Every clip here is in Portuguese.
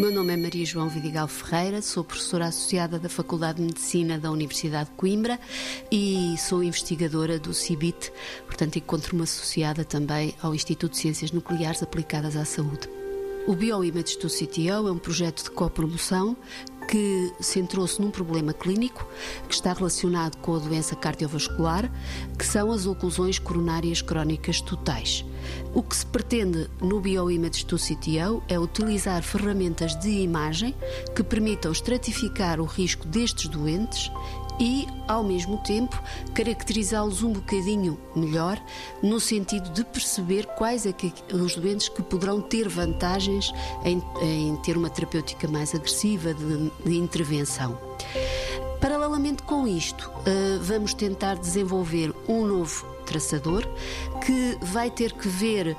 Meu nome é Maria João Vidigal Ferreira, sou professora associada da Faculdade de Medicina da Universidade de Coimbra e sou investigadora do CIBIT, portanto encontro-me associada também ao Instituto de Ciências Nucleares Aplicadas à Saúde. O BioImage do CTO é um projeto de copromoção que centrou-se num problema clínico que está relacionado com a doença cardiovascular, que são as oclusões coronárias crónicas totais. O que se pretende no Bioimage do CTO é utilizar ferramentas de imagem que permitam estratificar o risco destes doentes e, ao mesmo tempo, caracterizá-los um bocadinho melhor, no sentido de perceber quais é que, os doentes que poderão ter vantagens em, em ter uma terapêutica mais agressiva de, de intervenção. Paralelamente com isto, eh, vamos tentar desenvolver um novo traçador que vai ter que ver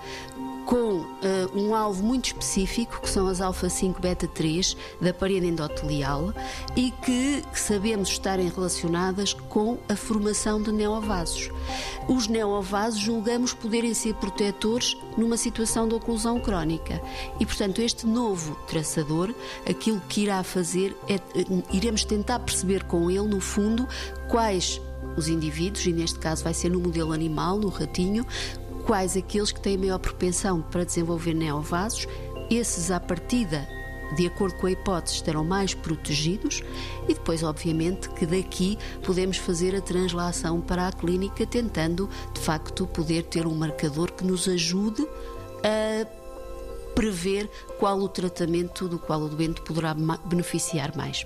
com uh, um alvo muito específico, que são as alfa-5 beta-3 da parede endotelial e que, sabemos estarem relacionadas com a formação de neovasos. Os neovasos julgamos poderem ser protetores numa situação de oclusão crónica e, portanto, este novo traçador, aquilo que irá fazer é, uh, iremos tentar perceber com ele, no fundo, quais os indivíduos, e neste caso vai ser no modelo animal, no ratinho, quais aqueles que têm maior propensão para desenvolver neovasos, esses à partida de acordo com a hipótese, estarão mais protegidos e depois, obviamente, que daqui podemos fazer a translação para a clínica, tentando, de facto, poder ter um marcador que nos ajude a prever qual o tratamento do qual o doente poderá beneficiar mais.